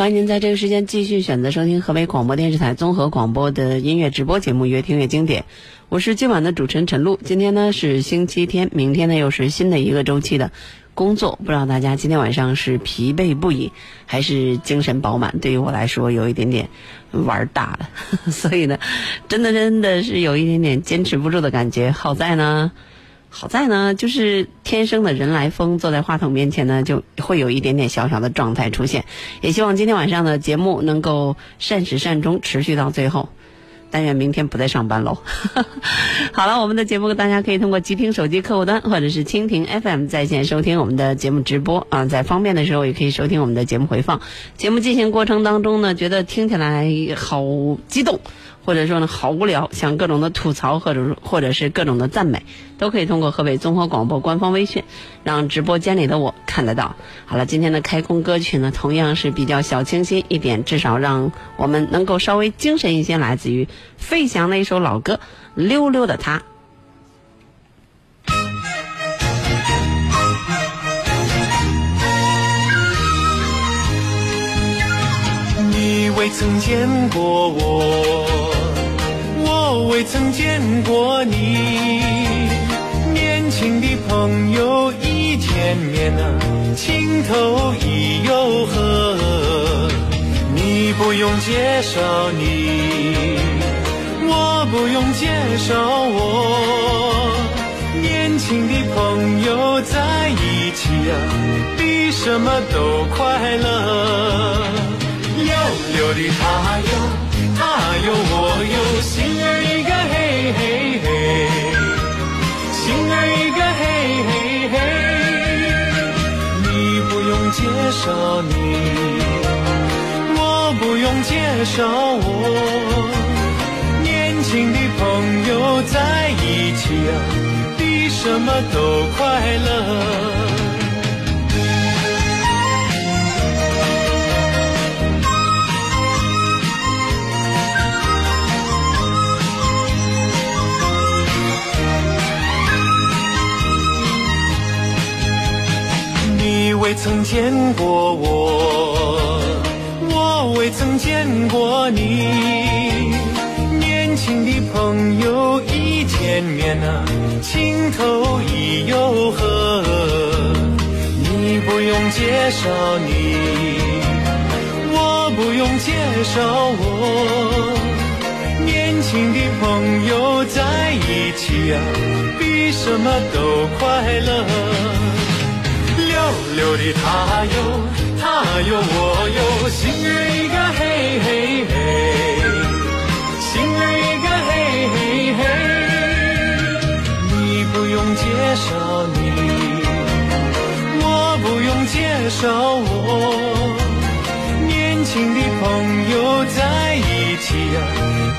欢迎您在这个时间继续选择收听河北广播电视台综合广播的音乐直播节目《越听越经典》，我是今晚的主持人陈露。今天呢是星期天，明天呢又是新的一个周期的工作，不知道大家今天晚上是疲惫不已，还是精神饱满？对于我来说，有一点点玩大了，所以呢，真的真的是有一点点坚持不住的感觉。好在呢。好在呢，就是天生的人来疯，坐在话筒面前呢，就会有一点点小小的状态出现。也希望今天晚上的节目能够善始善终，持续到最后。但愿明天不再上班喽。好了，我们的节目大家可以通过极听手机客户端或者是蜻蜓 FM 在线收听我们的节目直播啊，在方便的时候也可以收听我们的节目回放。节目进行过程当中呢，觉得听起来好激动。或者说呢，好无聊，想各种的吐槽，或者或者是各种的赞美，都可以通过河北综合广播官方微信，让直播间里的我看得到。好了，今天的开工歌曲呢，同样是比较小清新一点，至少让我们能够稍微精神一些，来自于费翔的一首老歌《溜溜的他》。你未曾见过我，我未曾见过你。年轻的朋友一见面啊，情投意又合。你不用介绍你，不用介绍我。年轻的朋友在一起啊，比什么都快乐。溜溜的他哟，他哟我哟，心儿一个嘿嘿嘿，心儿一个嘿嘿嘿。你不用介绍你，我不用介绍我。朋友在一起啊，比什么都快乐。你未曾见过我，我未曾见过你。见面啊，情投意又合。你不用介绍你，我不用介绍我。年轻的朋友在一起啊，比什么都快乐。溜溜的他哟，他哟我哟，心儿一个嘿嘿嘿，少我。年轻的朋友在一起啊，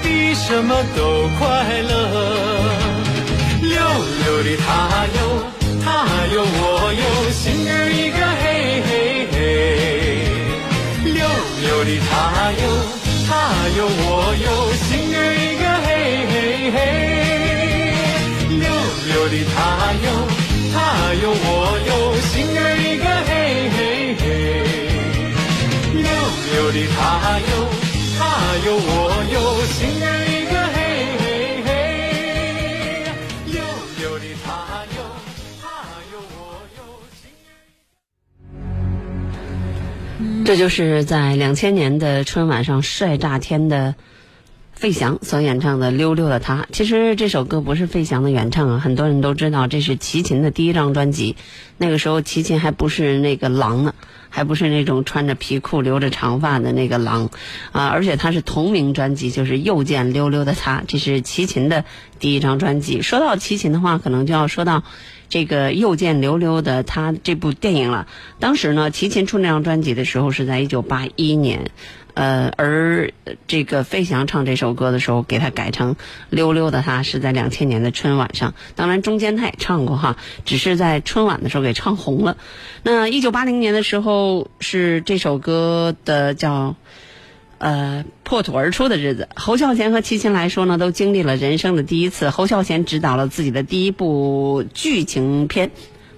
比什么都快乐。溜溜的他哟。他哟我哟，心儿一个嘿嘿嘿，溜溜的他哟，他哟我哟，心儿一个嘿嘿嘿，溜溜的他哟，他哟我哟，心儿溜的他哟，他哟我哟，心儿一个嘿嘿嘿，溜溜的他哟。这就是在两千年的春晚上帅炸天的费翔所演唱的《溜溜的他》。其实这首歌不是费翔的原唱啊，很多人都知道这是齐秦的第一张专辑。那个时候齐秦还不是那个狼呢，还不是那种穿着皮裤留着长发的那个狼啊，而且他是同名专辑，就是《又见溜溜的他》，这是齐秦的第一张专辑。说到齐秦的话，可能就要说到。这个又见溜溜的他这部电影了。当时呢，齐秦出那张专辑的时候是在一九八一年，呃，而这个费翔唱这首歌的时候，给他改成溜溜的他是在两千年的春晚上。当然中间他也唱过哈，只是在春晚的时候给唱红了。那一九八零年的时候是这首歌的叫。呃，破土而出的日子，侯孝贤和齐秦来说呢，都经历了人生的第一次。侯孝贤指导了自己的第一部剧情片。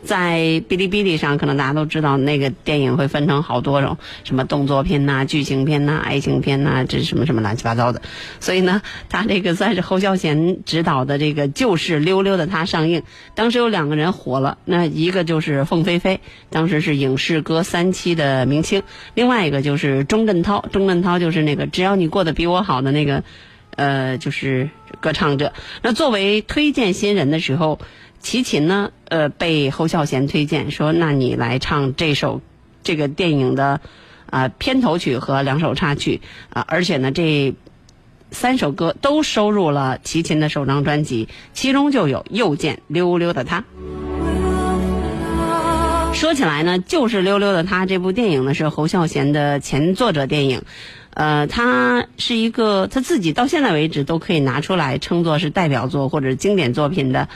在哔哩哔哩上，可能大家都知道，那个电影会分成好多种，什么动作片呐、剧情片呐、爱情片呐，这什么什么乱七八糟的。所以呢，他这个算是侯孝贤执导的这个《就是溜溜的他》上映。当时有两个人火了，那一个就是凤飞飞，当时是影视歌三期的明星；另外一个就是钟镇涛，钟镇涛就是那个只要你过得比我好的那个，呃，就是歌唱者。那作为推荐新人的时候。齐秦呢，呃，被侯孝贤推荐说，那你来唱这首这个电影的啊片头曲和两首插曲啊，而且呢，这三首歌都收入了齐秦的首张专辑，其中就有《又见溜溜的他》。说起来呢，就是《溜溜的他》这部电影呢，是侯孝贤的前作者电影，呃，他是一个他自己到现在为止都可以拿出来称作是代表作或者经典作品的。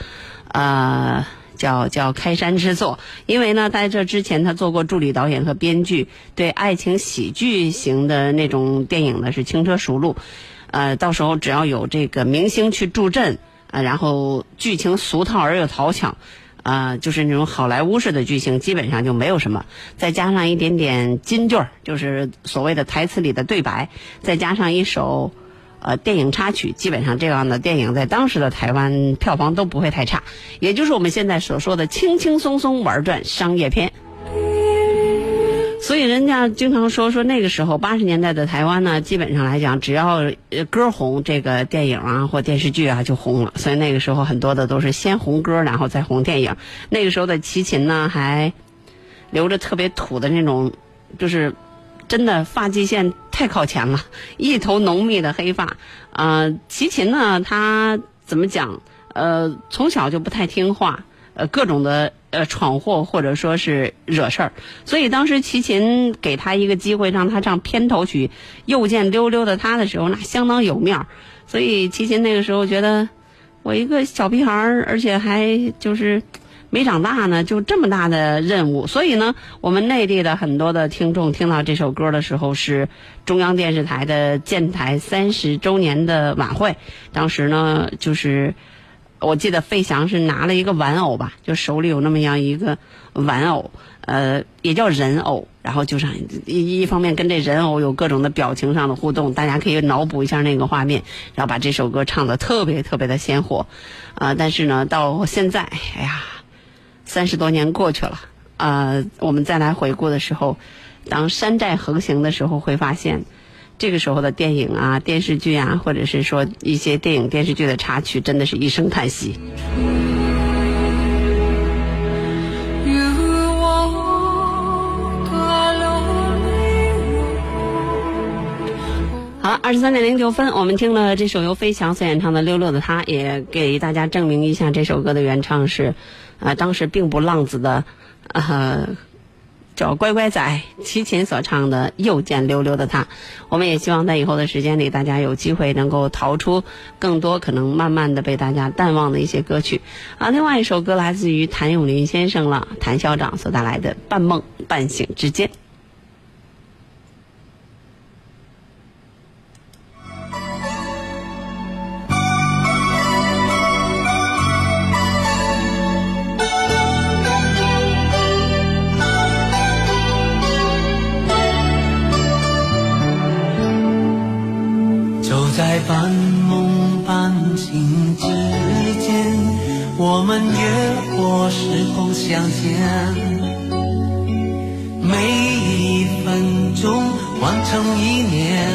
呃，叫叫开山之作，因为呢，在这之前他做过助理导演和编剧，对爱情喜剧型的那种电影呢是轻车熟路，呃，到时候只要有这个明星去助阵，啊，然后剧情俗套而又讨巧，啊，就是那种好莱坞式的剧情，基本上就没有什么，再加上一点点金句儿，就是所谓的台词里的对白，再加上一首。呃，电影插曲基本上这样的电影在当时的台湾票房都不会太差，也就是我们现在所说的轻轻松松玩转商业片。所以人家经常说说那个时候八十年代的台湾呢，基本上来讲，只要歌红，这个电影啊或电视剧啊就红了。所以那个时候很多的都是先红歌，然后再红电影。那个时候的齐秦呢，还留着特别土的那种，就是。真的发际线太靠前了，一头浓密的黑发。呃，齐秦呢，他怎么讲？呃，从小就不太听话，呃，各种的呃闯祸或者说是惹事儿。所以当时齐秦给他一个机会，让他唱片头曲《又见溜溜的他》的时候，那相当有面儿。所以齐秦那个时候觉得，我一个小屁孩儿，而且还就是。没长大呢，就这么大的任务，所以呢，我们内地的很多的听众听到这首歌的时候，是中央电视台的建台三十周年的晚会。当时呢，就是我记得费翔是拿了一个玩偶吧，就手里有那么样一个玩偶，呃，也叫人偶，然后就是一一方面跟这人偶有各种的表情上的互动，大家可以脑补一下那个画面，然后把这首歌唱的特别特别的鲜活，啊，但是呢，到现在，哎呀。三十多年过去了，呃，我们再来回顾的时候，当山寨横行的时候，会发现，这个时候的电影啊、电视剧啊，或者是说一些电影电视剧的插曲，真的是一声叹息。好，二十三点零九分，我们听了这首由飞翔所演唱的《溜溜的他》，也给大家证明一下，这首歌的原唱是。啊，当时并不浪子的，呃，叫乖乖仔齐秦所唱的《又见溜溜的他》，我们也希望在以后的时间里，大家有机会能够逃出更多可能慢慢的被大家淡忘的一些歌曲。啊，另外一首歌来自于谭咏麟先生了，谭校长所带来的《半梦半醒之间》。我们越过时空相见，每一分钟。完成一年，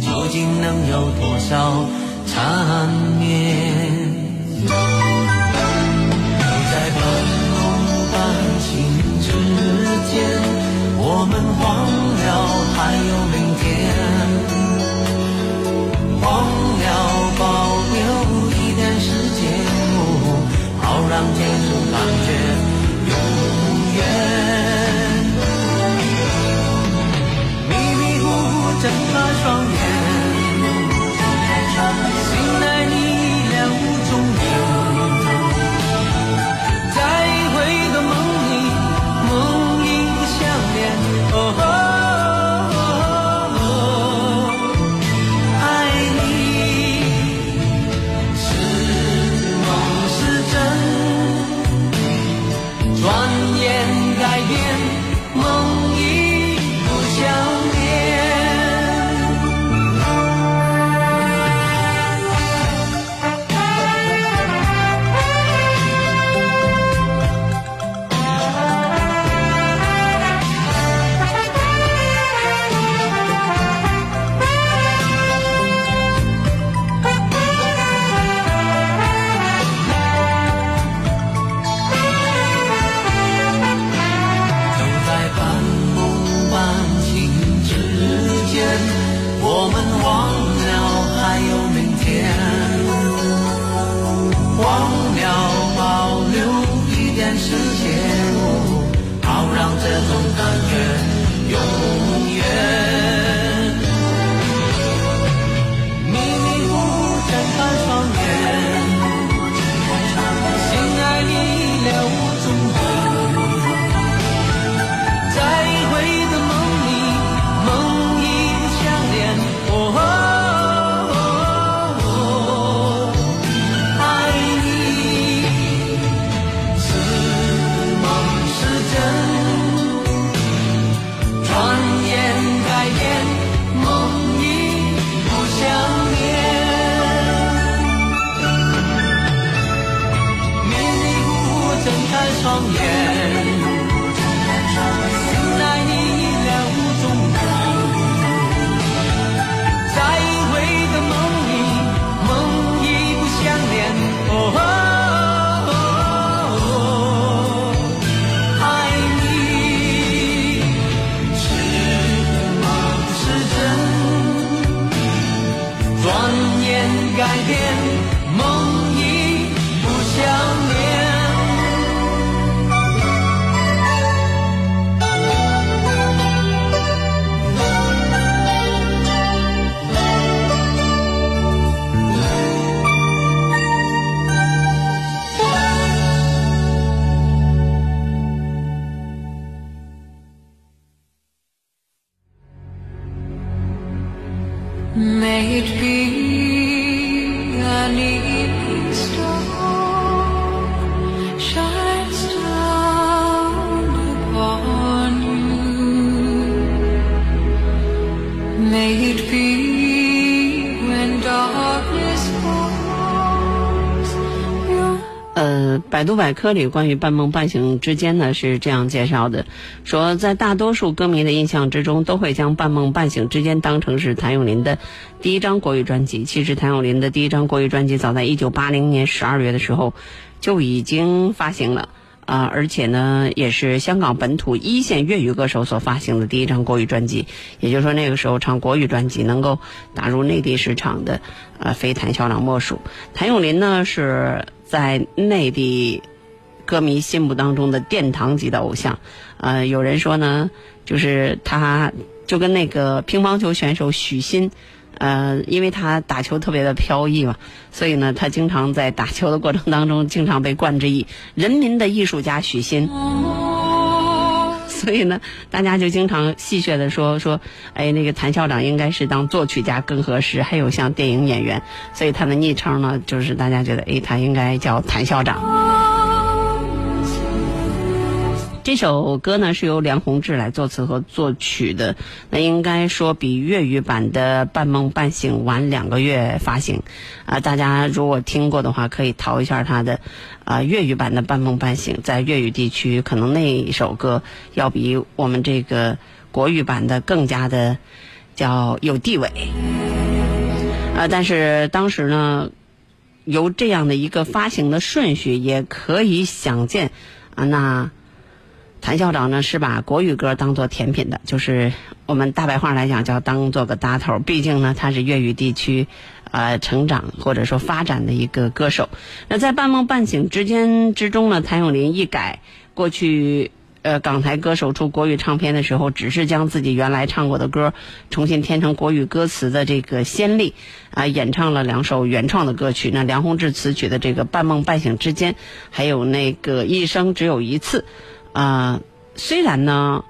究竟能有多少缠绵？就在半梦半醒之间，我们忘了还有没让这改变，梦度百科里关于半梦半醒之间呢是这样介绍的，说在大多数歌迷的印象之中，都会将半梦半醒之间当成是谭咏麟的第一张国语专辑。其实谭咏麟的第一张国语专辑早在一九八零年十二月的时候就已经发行了。啊、而且呢，也是香港本土一线粤语歌手所发行的第一张国语专辑，也就是说那个时候唱国语专辑能够打入内地市场的，呃，非谭校长莫属。谭咏麟呢是在内地歌迷心目当中的殿堂级的偶像，呃，有人说呢，就是他就跟那个乒乓球选手许昕。呃，因为他打球特别的飘逸嘛，所以呢，他经常在打球的过程当中，经常被冠之以“人民的艺术家许昕”。所以呢，大家就经常戏谑的说说，哎，那个谭校长应该是当作曲家更合适，还有像电影演员，所以他的昵称呢，就是大家觉得，哎，他应该叫谭校长。这首歌呢是由梁宏志来作词和作曲的，那应该说比粤语版的《半梦半醒》晚两个月发行，啊，大家如果听过的话，可以淘一下他的，啊，粤语版的《半梦半醒》在粤语地区可能那一首歌要比我们这个国语版的更加的叫有地位，啊，但是当时呢。由这样的一个发行的顺序，也可以想见，啊，那谭校长呢是把国语歌当做甜品的，就是我们大白话来讲叫当做个搭头。毕竟呢，他是粤语地区，呃，成长或者说发展的一个歌手。那在半梦半醒之间之中呢，谭咏麟一改过去。呃，港台歌手出国语唱片的时候，只是将自己原来唱过的歌重新填成国语歌词的这个先例，啊，演唱了两首原创的歌曲。那梁宏志词曲的这个《半梦半醒之间》，还有那个《一生只有一次》，啊，虽然呢，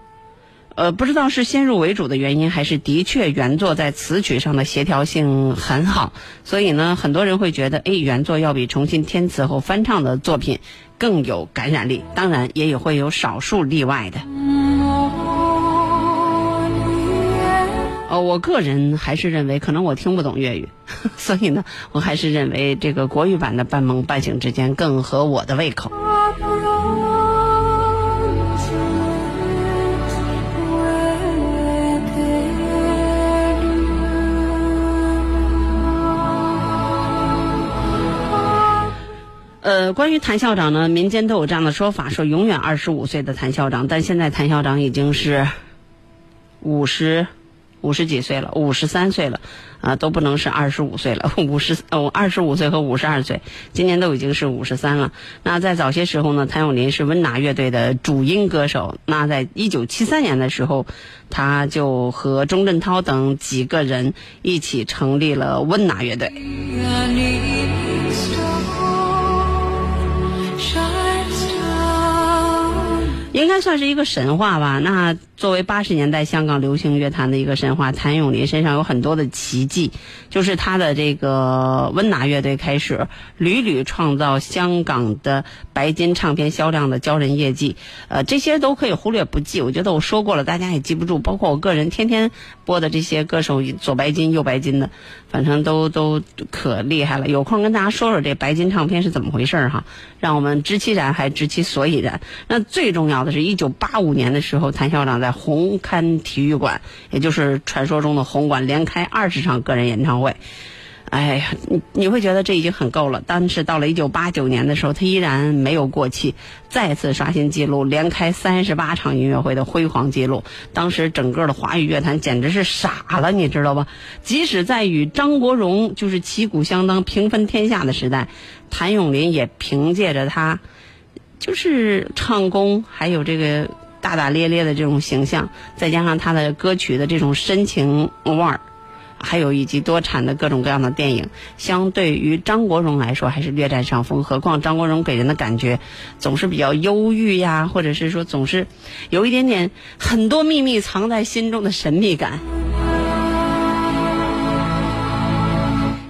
呃，不知道是先入为主的原因，还是的确原作在词曲上的协调性很好，所以呢，很多人会觉得，哎，原作要比重新填词后翻唱的作品。更有感染力，当然也有会有少数例外的。哦，我个人还是认为，可能我听不懂粤语，所以呢，我还是认为这个国语版的《半梦半醒之间》更合我的胃口。呃，关于谭校长呢，民间都有这样的说法，说永远二十五岁的谭校长，但现在谭校长已经是五十五十几岁了，五十三岁了，啊，都不能是二十五岁了，五十哦，二十五岁和五十二岁，今年都已经是五十三了。那在早些时候呢，谭咏麟是温拿乐队的主音歌手。那在一九七三年的时候，他就和钟镇涛等几个人一起成立了温拿乐队。应该算是一个神话吧。那作为八十年代香港流行乐坛的一个神话，谭咏麟身上有很多的奇迹，就是他的这个温拿乐队开始屡屡创造香港的白金唱片销量的骄人业绩。呃，这些都可以忽略不计。我觉得我说过了，大家也记不住。包括我个人天天播的这些歌手，左白金右白金的，反正都都可厉害了。有空跟大家说说这白金唱片是怎么回事哈，让我们知其然还知其所以然。那最重要的。是一九八五年的时候，谭校长在红磡体育馆，也就是传说中的红馆，连开二十场个人演唱会。哎呀，你你会觉得这已经很够了。但是到了一九八九年的时候，他依然没有过气，再次刷新纪录，连开三十八场音乐会的辉煌纪录。当时整个的华语乐坛简直是傻了，你知道吧？即使在与张国荣就是旗鼓相当、平分天下的时代，谭咏麟也凭借着他。就是唱功，还有这个大大咧咧的这种形象，再加上他的歌曲的这种深情味儿，还有以及多产的各种各样的电影，相对于张国荣来说还是略占上风。何况张国荣给人的感觉总是比较忧郁呀，或者是说总是有一点点很多秘密藏在心中的神秘感。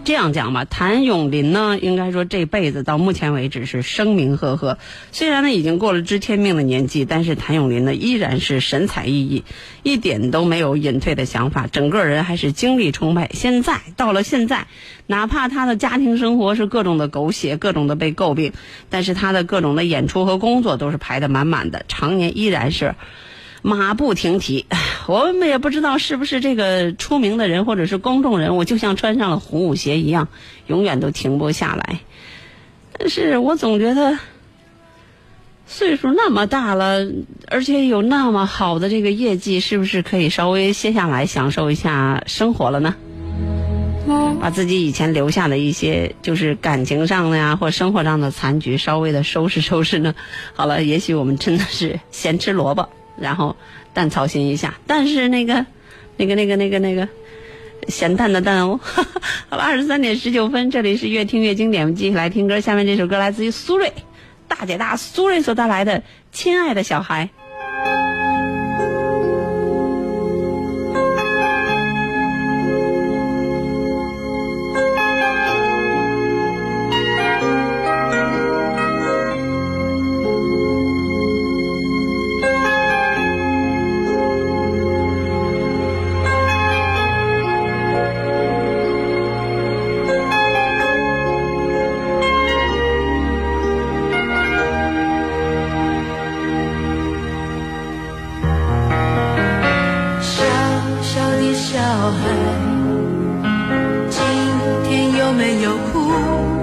这样讲吧，谭咏麟呢，应该说这辈子到目前为止是声名赫赫。虽然呢已经过了知天命的年纪，但是谭咏麟呢依然是神采奕奕，一点都没有隐退的想法，整个人还是精力充沛。现在到了现在，哪怕他的家庭生活是各种的狗血，各种的被诟病，但是他的各种的演出和工作都是排得满满的，常年依然是。马不停蹄，我们也不知道是不是这个出名的人或者是公众人物，就像穿上了红舞鞋一样，永远都停不下来。但是我总觉得，岁数那么大了，而且有那么好的这个业绩，是不是可以稍微歇下来享受一下生活了呢？把自己以前留下的一些，就是感情上的呀，或生活上的残局，稍微的收拾收拾呢？好了，也许我们真的是咸吃萝卜。然后蛋操心一下，但是那个，那个，那个，那个，那个，咸蛋的蛋哦。好了，二十三点十九分，这里是越听越经典，我们继续来听歌。下面这首歌来自于苏芮，大姐大苏芮所带来的《亲爱的小》。孩，没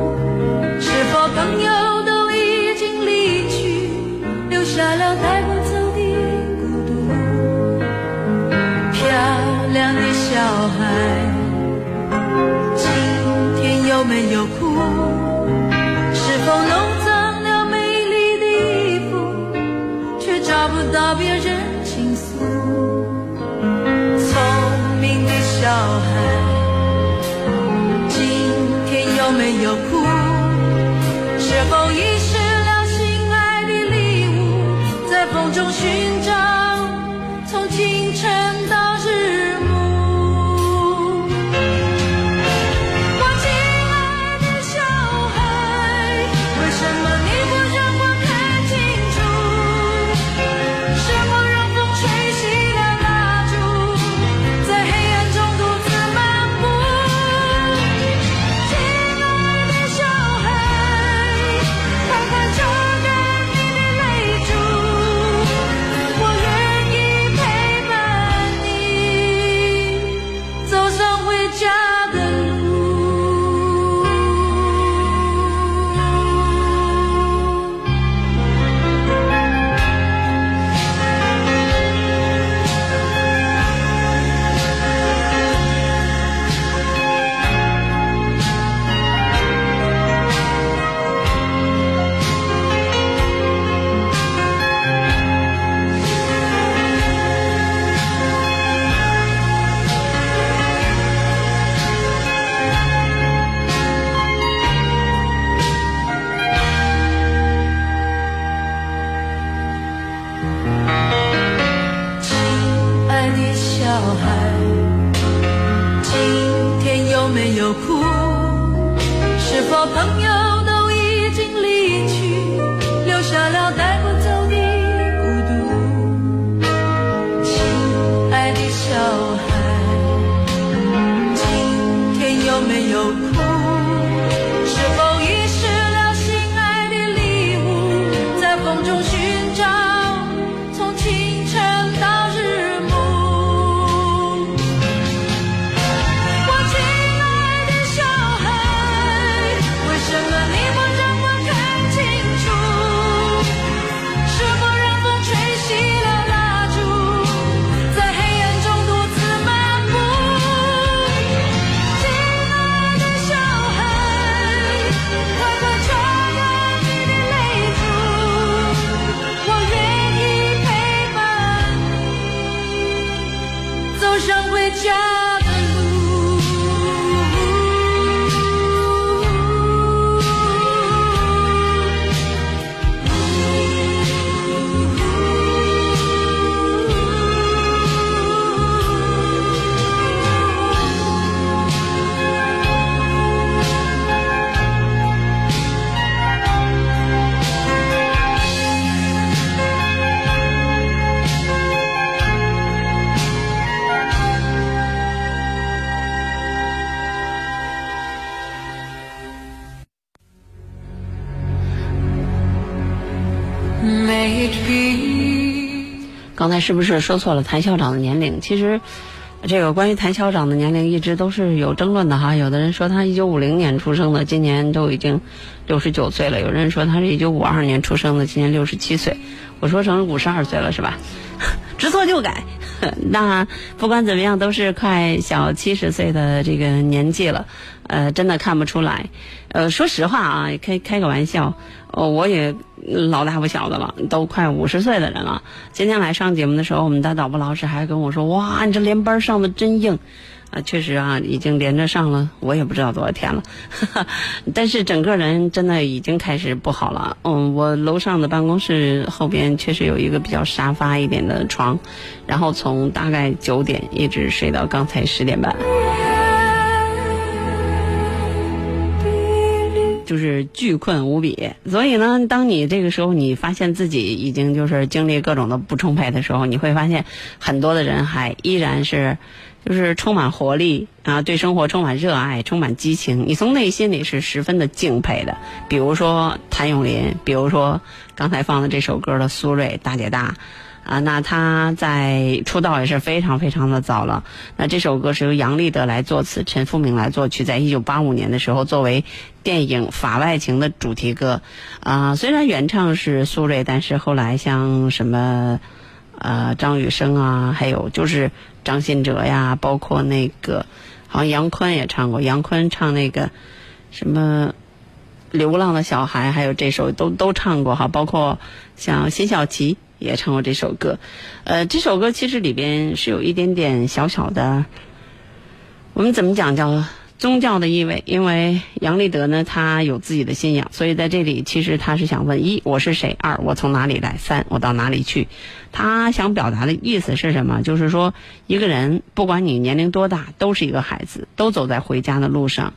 亲是不是说错了谭校长的年龄？其实，这个关于谭校长的年龄一直都是有争论的哈。有的人说他一九五零年出生的，今年都已经六十九岁了；有人说他是一九五二年出生的，今年六十七岁。我说成五十二岁了是吧？知错就改。那不管怎么样，都是快小七十岁的这个年纪了，呃，真的看不出来。呃，说实话啊，开开个玩笑，呃，我也老大不小的了，都快五十岁的人了。今天来上节目的时候，我们的导播老师还跟我说：“哇，你这连班上的真硬。”啊，确实啊，已经连着上了，我也不知道多少天了，但是整个人真的已经开始不好了。嗯，我楼上的办公室后边确实有一个比较沙发一点的床，然后从大概九点一直睡到刚才十点半。就是巨困无比，所以呢，当你这个时候你发现自己已经就是经历各种的不充沛的时候，你会发现很多的人还依然是就是充满活力啊，对生活充满热爱，充满激情，你从内心里是十分的敬佩的。比如说谭咏麟，比如说刚才放的这首歌的苏芮大姐大。啊，那他在出道也是非常非常的早了。那这首歌是由杨立德来作词，陈复明来作曲，在一九八五年的时候作为电影《法外情》的主题歌。啊，虽然原唱是苏芮，但是后来像什么，呃，张雨生啊，还有就是张信哲呀，包括那个好像杨坤也唱过，杨坤唱那个什么。流浪的小孩，还有这首都都唱过哈，包括像辛晓琪也唱过这首歌。呃，这首歌其实里边是有一点点小小的，我们怎么讲叫宗教的意味？因为杨立德呢，他有自己的信仰，所以在这里其实他是想问：一，我是谁？二，我从哪里来？三，我到哪里去？他想表达的意思是什么？就是说，一个人不管你年龄多大，都是一个孩子，都走在回家的路上。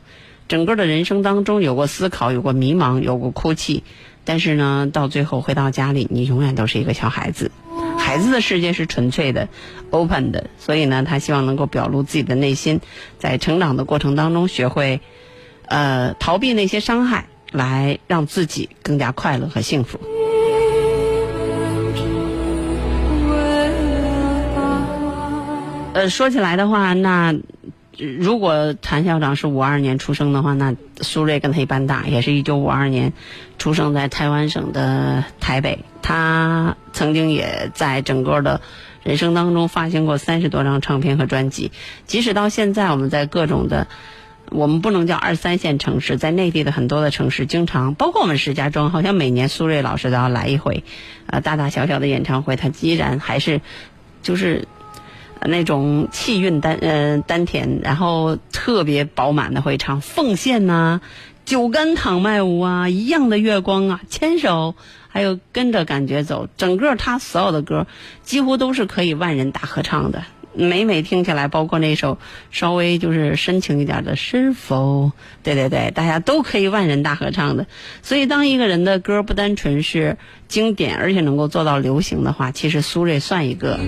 整个的人生当中，有过思考，有过迷茫，有过哭泣，但是呢，到最后回到家里，你永远都是一个小孩子。孩子的世界是纯粹的、open 的，所以呢，他希望能够表露自己的内心，在成长的过程当中，学会呃逃避那些伤害，来让自己更加快乐和幸福。呃，说起来的话，那。如果谭校长是五二年出生的话，那苏芮跟他一般大，也是一九五二年出生在台湾省的台北。他曾经也在整个的人生当中发行过三十多张唱片和专辑。即使到现在，我们在各种的，我们不能叫二三线城市，在内地的很多的城市，经常包括我们石家庄，好像每年苏芮老师都要来一回，呃，大大小小的演唱会，他依然还是就是。那种气韵丹呃丹田，然后特别饱满的会唱奉献呐，酒干倘卖无啊，一样的月光啊，牵手，还有跟着感觉走，整个他所有的歌几乎都是可以万人大合唱的。每每听起来，包括那首稍微就是深情一点的《是否》，对对对，大家都可以万人大合唱的。所以，当一个人的歌不单纯是经典，而且能够做到流行的话，其实苏芮算一个。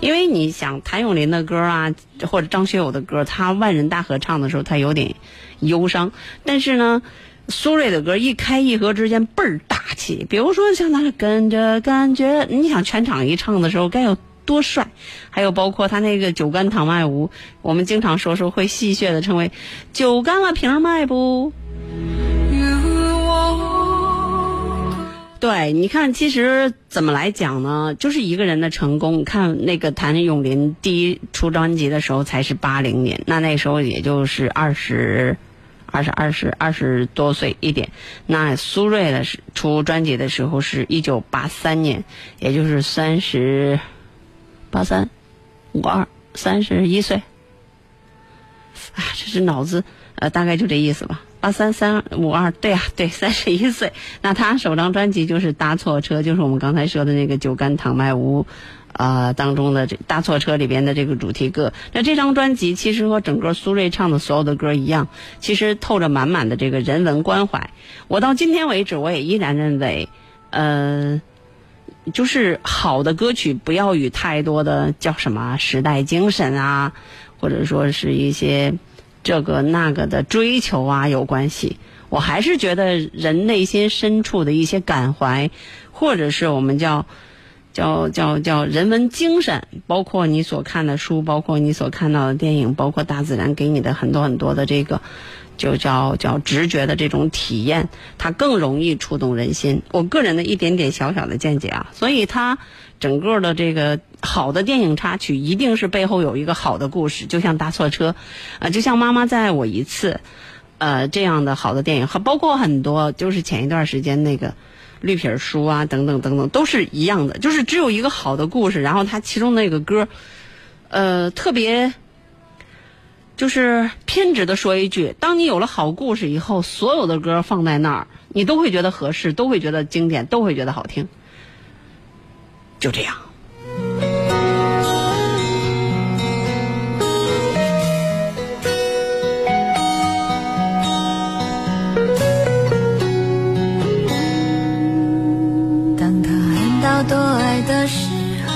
因为你想，谭咏麟的歌啊，或者张学友的歌，他万人大合唱的时候，他有点忧伤。但是呢，苏芮的歌一开一合之间倍儿大气。比如说像他跟着感觉，你想全场一唱的时候，该有。多帅！还有包括他那个“酒干倘卖无”，我们经常说说会戏谑的称为“酒干了瓶卖不”。对，你看，其实怎么来讲呢？就是一个人的成功。看那个谭咏麟第一出专辑的时候才是八零年，那那时候也就是二十、二十二十二十多岁一点。那苏芮的是出专辑的时候是一九八三年，也就是三十。八三五二三十一岁，啊，这是脑子呃，大概就这意思吧。八三三五二，对呀，对，三十一岁。那他首张专辑就是《搭错车》，就是我们刚才说的那个《酒干倘卖无》啊当中的这《搭错车》里边的这个主题歌。那这张专辑其实和整个苏芮唱的所有的歌一样，其实透着满满的这个人文关怀。我到今天为止，我也依然认为，呃。就是好的歌曲，不要与太多的叫什么时代精神啊，或者说是一些这个那个的追求啊有关系。我还是觉得人内心深处的一些感怀，或者是我们叫叫叫叫人文精神，包括你所看的书，包括你所看到的电影，包括大自然给你的很多很多的这个。就叫叫直觉的这种体验，它更容易触动人心。我个人的一点点小小的见解啊，所以它整个的这个好的电影插曲，一定是背后有一个好的故事。就像搭错车，啊，就像妈妈再爱我一次，呃，这样的好的电影，和包括很多，就是前一段时间那个绿皮书啊，等等等等，都是一样的，就是只有一个好的故事，然后它其中那个歌，呃，特别。就是偏执的说一句，当你有了好故事以后，所有的歌放在那儿，你都会觉得合适，都会觉得经典，都会觉得好听。就这样。当他喊到多爱的时候，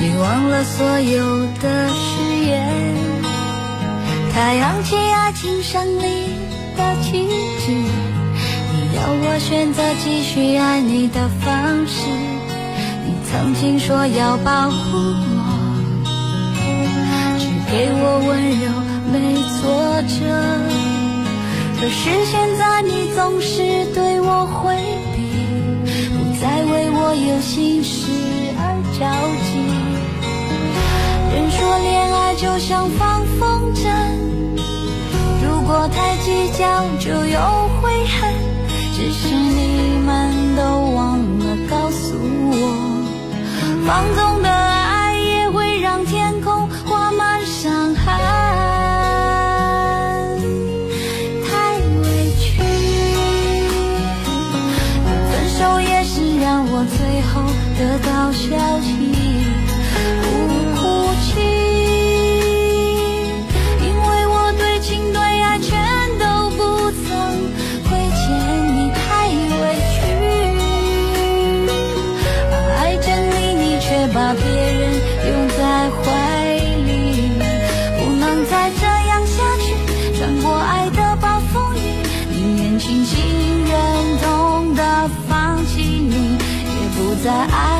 你忘了所有的事。他扬起爱情胜利的旗帜，你要我选择继续爱你的方式。你曾经说要保护我，只给我温柔没挫折。可是现在你总是对我回避，不再为我有心事而着急。人说恋爱就像放风筝，如果太计较就有悔恨。只是你们都忘了告诉我，放纵的爱也会让天空挂满伤痕。太委屈，分手也是让我最后得到消息，爱。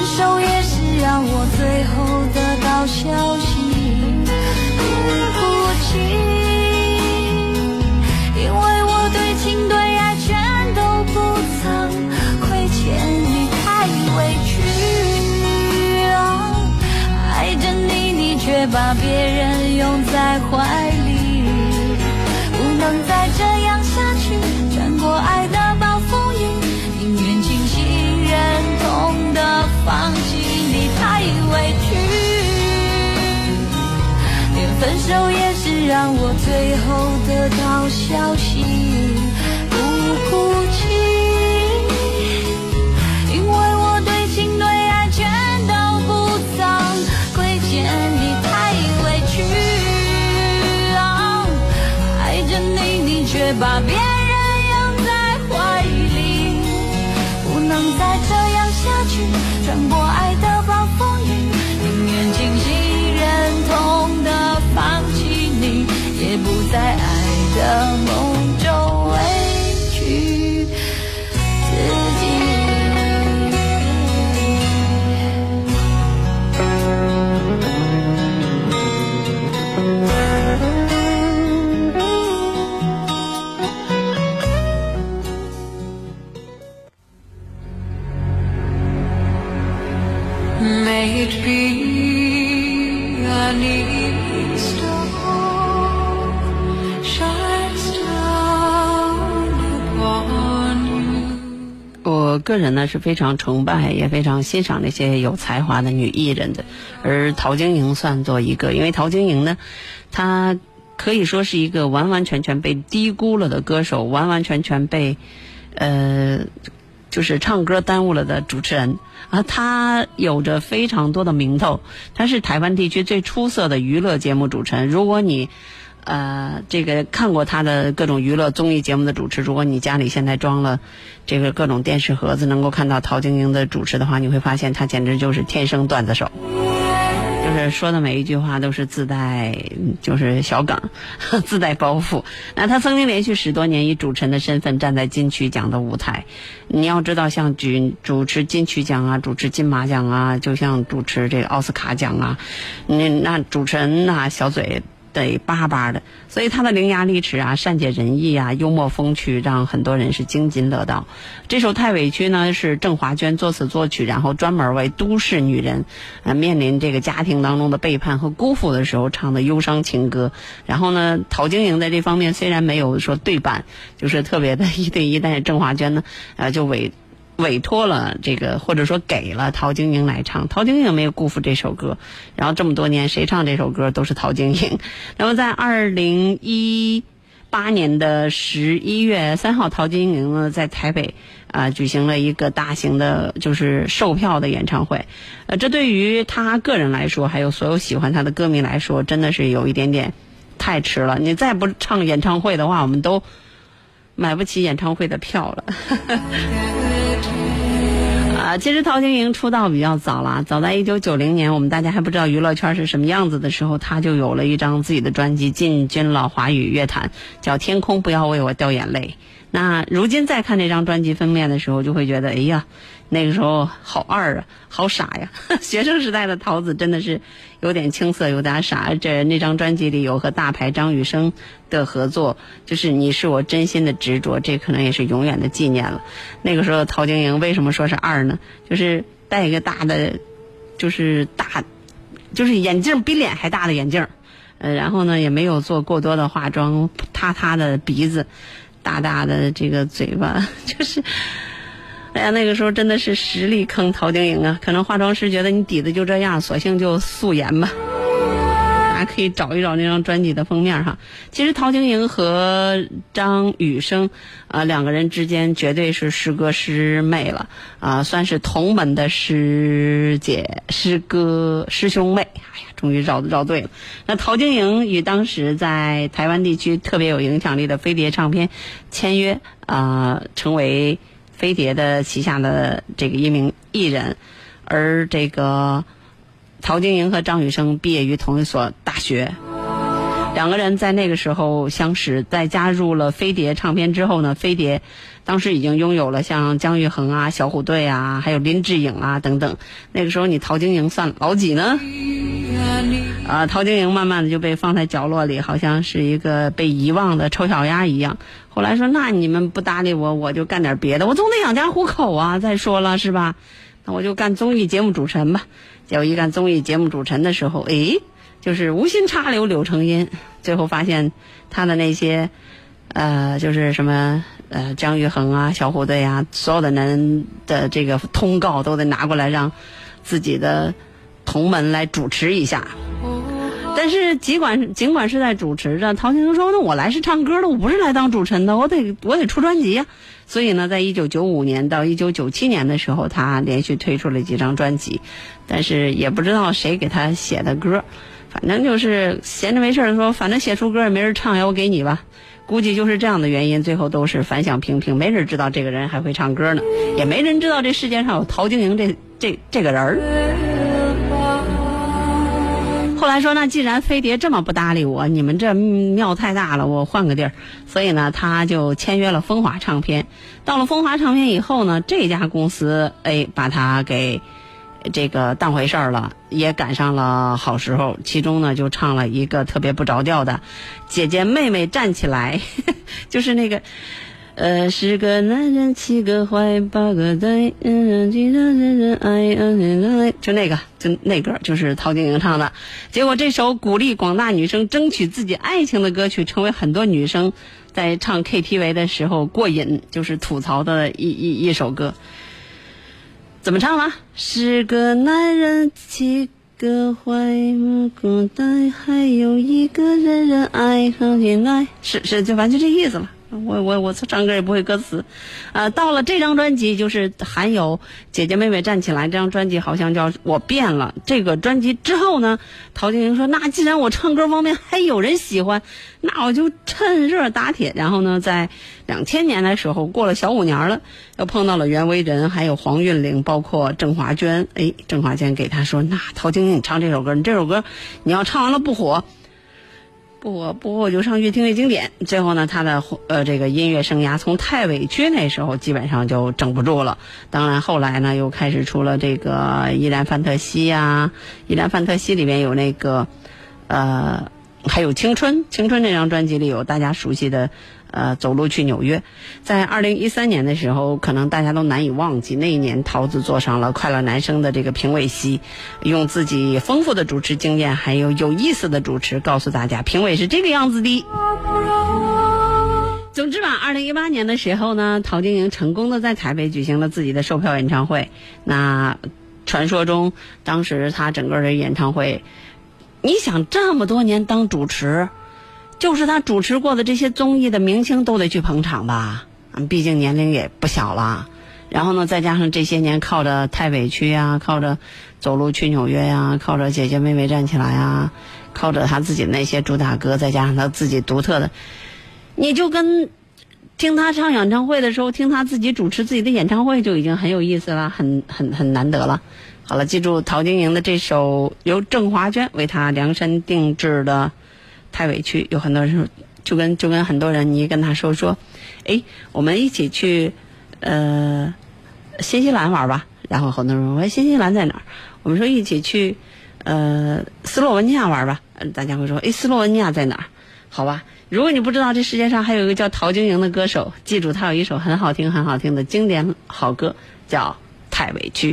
分手也是让我最后得到消息。别哭泣，因为我对情对爱全都不曾亏欠你，太委屈啊！爱着你，你却把别人拥在怀手也是让我最后的个人呢是非常崇拜，也非常欣赏那些有才华的女艺人的，而陶晶莹算作一个，因为陶晶莹呢，她可以说是一个完完全全被低估了的歌手，完完全全被，呃，就是唱歌耽误了的主持人啊，她有着非常多的名头，她是台湾地区最出色的娱乐节目主持人。如果你呃，这个看过他的各种娱乐综艺节目的主持，如果你家里现在装了这个各种电视盒子，能够看到陶晶莹的主持的话，你会发现他简直就是天生段子手，就是说的每一句话都是自带就是小梗，自带包袱。那他曾经连续十多年以主持人的身份站在金曲奖的舞台。你要知道，像主主持金曲奖啊，主持金马奖啊，就像主持这个奥斯卡奖啊，那那主持人呐、小嘴。得巴巴的，所以他的伶牙俐齿啊、善解人意啊、幽默风趣，让很多人是津津乐道。这首《太委屈》呢是郑华娟作词作曲，然后专门为都市女人，呃，面临这个家庭当中的背叛和辜负的时候唱的忧伤情歌。然后呢，陶晶莹在这方面虽然没有说对版，就是特别的一对一，但是郑华娟呢，呃，就委。委托了这个，或者说给了陶晶莹来唱，陶晶莹没有辜负这首歌。然后这么多年，谁唱这首歌都是陶晶莹。那么在二零一八年的十一月三号，陶晶莹呢在台北啊举行了一个大型的，就是售票的演唱会。呃，这对于他个人来说，还有所有喜欢他的歌迷来说，真的是有一点点太迟了。你再不唱演唱会的话，我们都买不起演唱会的票了。啊，其实陶晶莹出道比较早了，早在一九九零年，我们大家还不知道娱乐圈是什么样子的时候，她就有了一张自己的专辑，进军了华语乐坛，叫《天空不要为我掉眼泪》。那如今再看这张专辑封面的时候，就会觉得，哎呀，那个时候好二啊，好傻呀！学生时代的桃子真的是有点青涩，有点傻。这那张专辑里有和大牌张雨生的合作，就是你是我真心的执着，这可能也是永远的纪念了。那个时候陶晶莹为什么说是二呢？就是戴一个大的，就是大，就是眼镜比脸还大的眼镜，呃，然后呢也没有做过多的化妆，塌塌的鼻子。大大的这个嘴巴，就是，哎呀，那个时候真的是实力坑陶晶莹啊！可能化妆师觉得你底子就这样，索性就素颜吧。大家可以找一找那张专辑的封面哈。其实陶晶莹和张雨生啊两个人之间绝对是师哥师妹了啊，算是同门的师姐师哥师兄妹。哎呀，终于绕绕对了。那陶晶莹与当时在台湾地区特别有影响力的飞碟唱片签约啊，成为飞碟的旗下的这个一名艺人，而这个。曹晶莹和张雨生毕业于同一所大学，两个人在那个时候相识。在加入了飞碟唱片之后呢，飞碟当时已经拥有了像姜育恒啊、小虎队啊，还有林志颖啊等等。那个时候你陶晶莹算老几呢？啊，陶晶莹慢慢的就被放在角落里，好像是一个被遗忘的丑小鸭一样。后来说，那你们不搭理我，我就干点别的，我总得养家糊口啊。再说了，是吧？那我就干综艺节目主持人吧。结果一干综艺节目主持人的时候，哎，就是无心插柳柳成荫。最后发现他的那些，呃，就是什么呃，姜育恒啊、小虎队啊，所有的人的这个通告都得拿过来让自己的同门来主持一下。但是尽管尽管是在主持着，陶晶莹说：“那我来是唱歌的，我不是来当主持人的，我得我得出专辑呀。”所以呢，在一九九五年到一九九七年的时候，他连续推出了几张专辑，但是也不知道谁给他写的歌，反正就是闲着没事儿说，反正写出歌也没人唱，要我给你吧。估计就是这样的原因，最后都是反响平平，没人知道这个人还会唱歌呢，也没人知道这世界上有陶晶莹这这这个人儿。后来说，那既然飞碟这么不搭理我，你们这庙太大了，我换个地儿。所以呢，他就签约了风华唱片。到了风华唱片以后呢，这家公司哎把他给这个当回事儿了，也赶上了好时候。其中呢，就唱了一个特别不着调的《姐姐妹妹站起来》，就是那个。呃，十个男人七个坏，八个呆，嗯，几人人人爱，爱就那个，就那歌，就是陶晶莹唱的。结果这首鼓励广大女生争取自己爱情的歌曲，成为很多女生在唱 KTV 的时候过瘾，就是吐槽的一一一首歌。怎么唱了？十个男人七个坏，五个呆，还有一个人人爱，唱进来。是是，就反正就这意思了。我我我唱歌也不会歌词，呃，到了这张专辑就是含有《姐姐妹妹站起来》这张专辑，好像叫我变了。这个专辑之后呢，陶晶莹说：“那既然我唱歌方面还有人喜欢，那我就趁热打铁。”然后呢，在两千年的时候，过了小五年了，又碰到了袁惟仁，还有黄韵玲，包括郑华娟。哎，郑华娟给他说：“那陶晶莹，你唱这首歌，你这首歌你要唱完了不火。”不火不，我就唱越听越经典。最后呢，他的呃这个音乐生涯从太委屈那时候基本上就整不住了。当然后来呢，又开始出了这个《依然范特西》呀，《依然范特西》里面有那个呃还有《青春》，《青春》这张专辑里有大家熟悉的。呃，走路去纽约，在二零一三年的时候，可能大家都难以忘记那一年，桃子坐上了《快乐男声》的这个评委席，用自己丰富的主持经验还有有意思的主持，告诉大家评委是这个样子的。总之吧，二零一八年的时候呢，陶晶莹成功的在台北举行了自己的售票演唱会。那传说中，当时她整个的演唱会，你想这么多年当主持。就是他主持过的这些综艺的明星都得去捧场吧，毕竟年龄也不小了。然后呢，再加上这些年靠着太委屈呀，靠着走路去纽约呀，靠着姐姐妹妹站起来呀，靠着他自己那些主打歌，再加上他自己独特的，你就跟听他唱演唱会的时候，听他自己主持自己的演唱会就已经很有意思了，很很很难得了。好了，记住陶晶莹的这首由郑华娟为他量身定制的。太委屈，有很多人说，就跟就跟很多人，你跟他说说，哎，我们一起去，呃，新西兰玩吧。然后很多人说，新西兰在哪儿？我们说一起去，呃，斯洛文尼亚玩吧。大家会说，哎，斯洛文尼亚在哪儿？好吧。如果你不知道这世界上还有一个叫陶晶莹的歌手，记住她有一首很好听很好听的经典好歌，叫《太委屈》。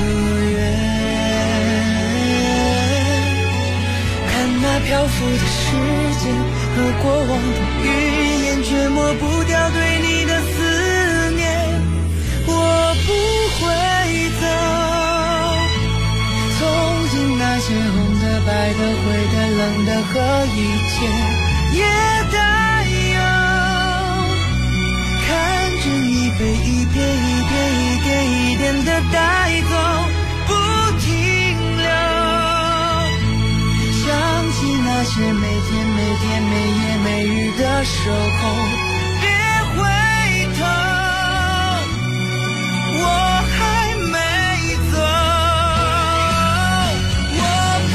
多远？看那漂浮的时间和过往的语言，却抹不掉对你的思念。我不会走，从今那些红的、白的、灰的、冷的和一切也带看着你被一片一片、一点一点的带走，不停留。想起。那些每天每天每夜每日的守候，别回头，我还没走，我不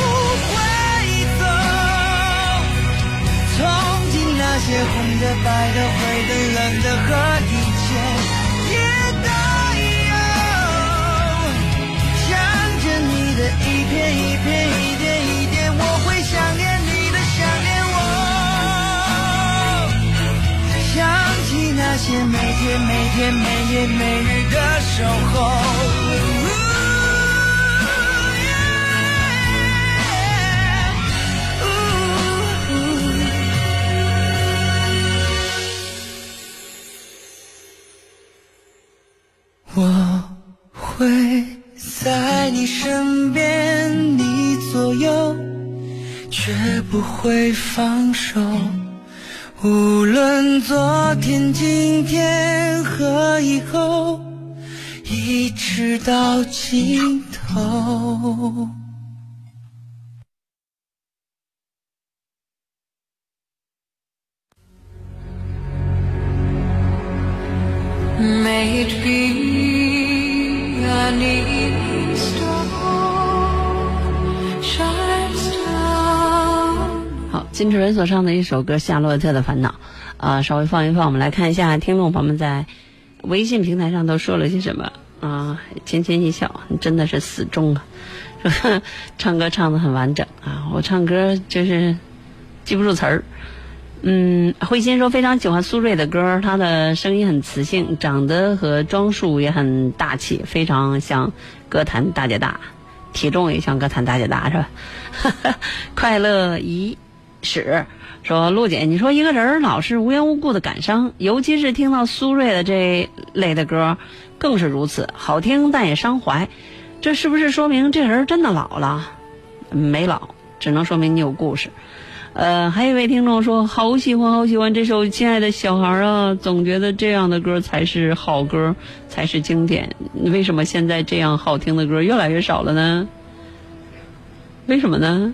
会走。从今那些红的、白的、灰的、冷的和一片一片、一点一点，我会想念你的，想念我，想起。那些每天每天每夜每日的守候，放手。无论昨天、今天和以后，一直到尽头。每金志文所唱的一首歌《夏洛特的烦恼》，啊，稍微放一放，我们来看一下听众朋友们在微信平台上都说了些什么啊。浅浅一笑，你真的是死忠啊！说 唱歌唱的很完整啊，我唱歌就是记不住词儿。嗯，慧心说非常喜欢苏芮的歌，她的声音很磁性，长得和装束也很大气，非常像歌坛大姐大，体重也像歌坛大姐大，是吧？快乐姨。史说：“陆姐，你说一个人老是无缘无故的感伤，尤其是听到苏芮的这类的歌，更是如此，好听但也伤怀。这是不是说明这人真的老了？没老，只能说明你有故事。”呃，还有一位听众说：“好喜欢，好喜欢这首《亲爱的小孩》啊，总觉得这样的歌才是好歌，才是经典。为什么现在这样好听的歌越来越少了呢？为什么呢？”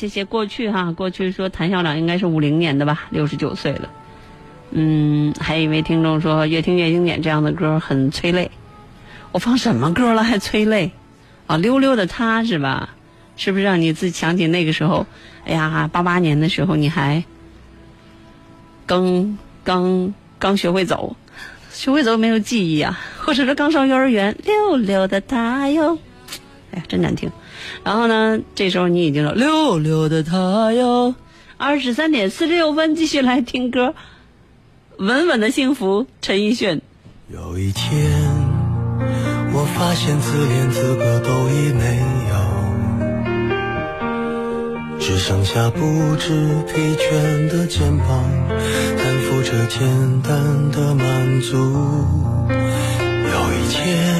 谢谢过去哈，过去说谭校长应该是五零年的吧，六十九岁了。嗯，还有一位听众说：“越听越经典，这样的歌很催泪。”我放什么歌了还催泪？啊，溜溜的他是吧？是不是让你自己想起那个时候？哎呀，八八年的时候你还刚刚刚学会走，学会走没有记忆啊？或者是刚上幼儿园？溜溜的他哟，哎呀，真难听。然后呢，这时候你已经说溜溜的他哟，二十三点四十六分，继续来听歌，稳稳的幸福，陈奕迅。有一天，我发现自怜资格都已没有。只剩下不知疲倦的肩膀，担负着简单的满足。有一天，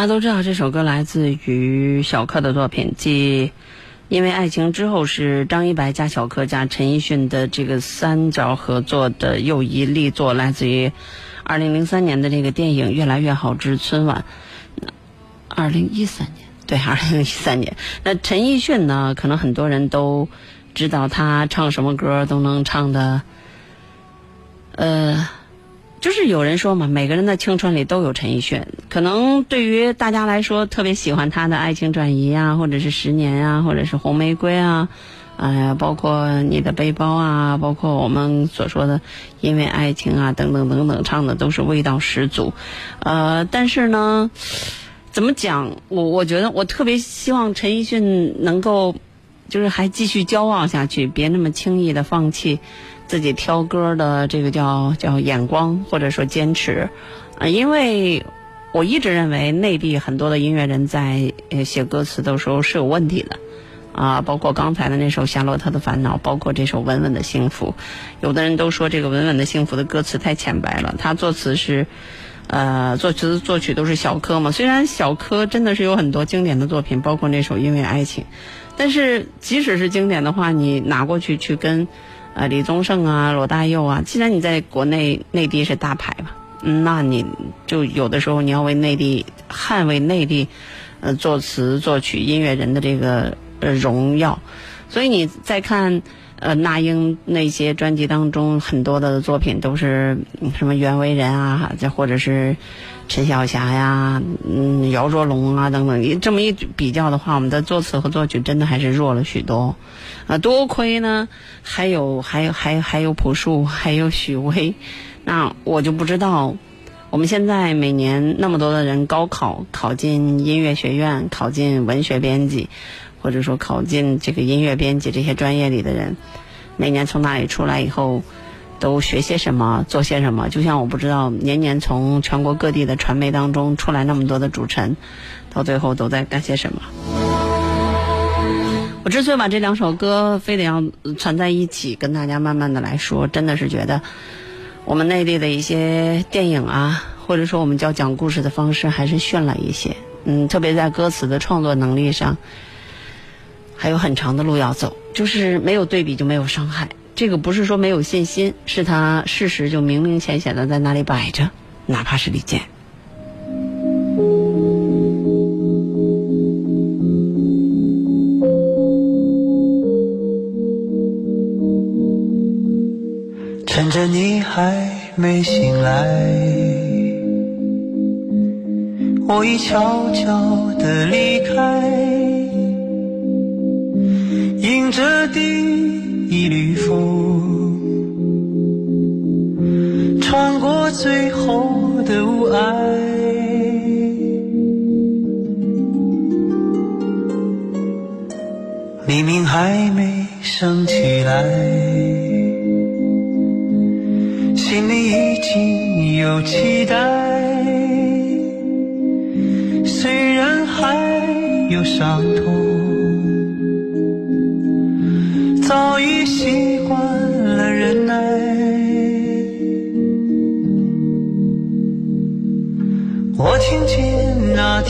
大家都知道这首歌来自于小柯的作品，即《因为爱情之后》是张一白加小柯加陈奕迅的这个三角合作的又一力作，来自于二零零三年的这个电影《越来越好之春晚》。二零一三年，对，二零一三年。那陈奕迅呢？可能很多人都知道他唱什么歌都能唱的，呃，就是有人说嘛，每个人的青春里都有陈奕迅。可能对于大家来说，特别喜欢他的《爱情转移》啊，或者是《十年》啊，或者是《红玫瑰》啊，哎呀，包括你的背包啊，包括我们所说的《因为爱情》啊，等等等等，唱的都是味道十足。呃，但是呢。怎么讲？我我觉得我特别希望陈奕迅能够，就是还继续骄傲下去，别那么轻易的放弃自己挑歌的这个叫叫眼光，或者说坚持。啊，因为我一直认为内地很多的音乐人在写歌词的时候是有问题的，啊，包括刚才的那首《夏洛特的烦恼》，包括这首《稳稳的幸福》，有的人都说这个《稳稳的幸福》的歌词太浅白了，他作词是。呃，作词作曲都是小柯嘛。虽然小柯真的是有很多经典的作品，包括那首《因为爱情》，但是即使是经典的话，你拿过去去跟，啊，李宗盛啊、罗大佑啊，既然你在国内内地是大牌嘛，那你就有的时候你要为内地捍卫内地，呃，作词作曲音乐人的这个呃荣耀。所以你再看。呃，那英那些专辑当中很多的作品都是什么袁惟仁啊，再或者是陈小霞呀，嗯，姚若龙啊等等。你这么一比较的话，我们的作词和作曲真的还是弱了许多。啊，多亏呢，还有还有还有还有朴树，还有许巍。那我就不知道，我们现在每年那么多的人高考考进音乐学院，考进文学编辑。或者说考进这个音乐编辑这些专业里的人，每年从那里出来以后，都学些什么，做些什么？就像我不知道，年年从全国各地的传媒当中出来那么多的主持人，到最后都在干些什么？我之所以把这两首歌非得要串在一起跟大家慢慢的来说，真的是觉得我们内地的一些电影啊，或者说我们叫讲故事的方式还是逊了一些。嗯，特别在歌词的创作能力上。还有很长的路要走，就是没有对比就没有伤害。这个不是说没有信心，是他事实就明明显显的在那里摆着，哪怕是李健。趁着你还没醒来，我已悄悄地离开。迎着第一缕风，穿过最后的雾霭。黎明还没升起来，心里已经有期待，虽然还有伤痛。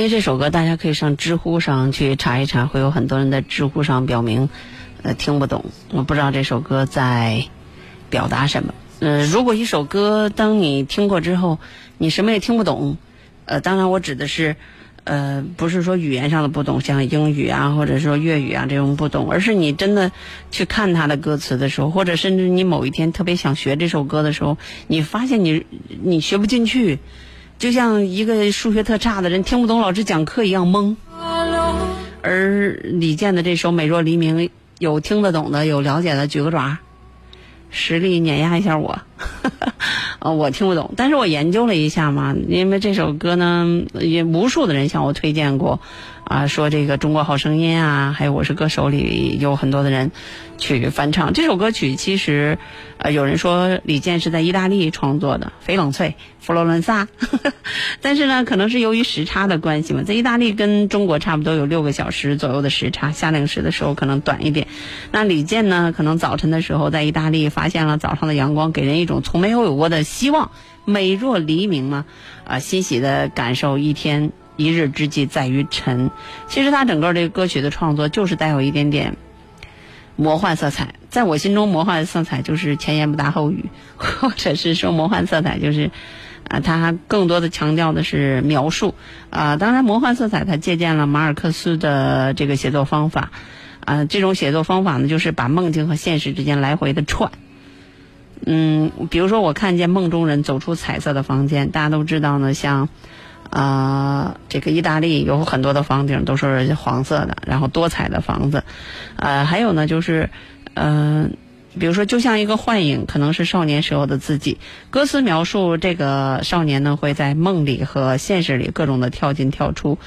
关于这首歌，大家可以上知乎上去查一查，会有很多人在知乎上表明，呃，听不懂，我不知道这首歌在表达什么。呃，如果一首歌当你听过之后，你什么也听不懂，呃，当然我指的是，呃，不是说语言上的不懂，像英语啊，或者说粤语啊这种不懂，而是你真的去看它的歌词的时候，或者甚至你某一天特别想学这首歌的时候，你发现你你学不进去。就像一个数学特差的人听不懂老师讲课一样懵。而李健的这首《美若黎明》，有听得懂的，有了解的，举个爪，实力碾压一下我。呃，我听不懂，但是我研究了一下嘛，因为这首歌呢，也无数的人向我推荐过，啊，说这个《中国好声音》啊，还有《我是歌手》里有很多的人去翻唱这首歌曲。其实，呃，有人说李健是在意大利创作的，翡冷翠、佛罗伦萨，呵 呵但是呢，可能是由于时差的关系嘛，在意大利跟中国差不多有六个小时左右的时差，夏令时的时候可能短一点。那李健呢，可能早晨的时候在意大利发现了早上的阳光，给人一种从没有有过的希望，美若黎明嘛，啊，欣喜的感受一天一日之计在于晨。其实他整个这个歌曲的创作就是带有一点点魔幻色彩，在我心中，魔幻色彩就是前言不搭后语，或者是说魔幻色彩就是。啊，它更多的强调的是描述，啊，当然魔幻色彩它借鉴了马尔克斯的这个写作方法，啊，这种写作方法呢，就是把梦境和现实之间来回的串。嗯，比如说我看见梦中人走出彩色的房间，大家都知道呢，像，啊、这个意大利有很多的房顶都是黄色的，然后多彩的房子，呃，还有呢就是，嗯、比如说，就像一个幻影，可能是少年时候的自己。歌词描述这个少年呢，会在梦里和现实里各种的跳进跳出，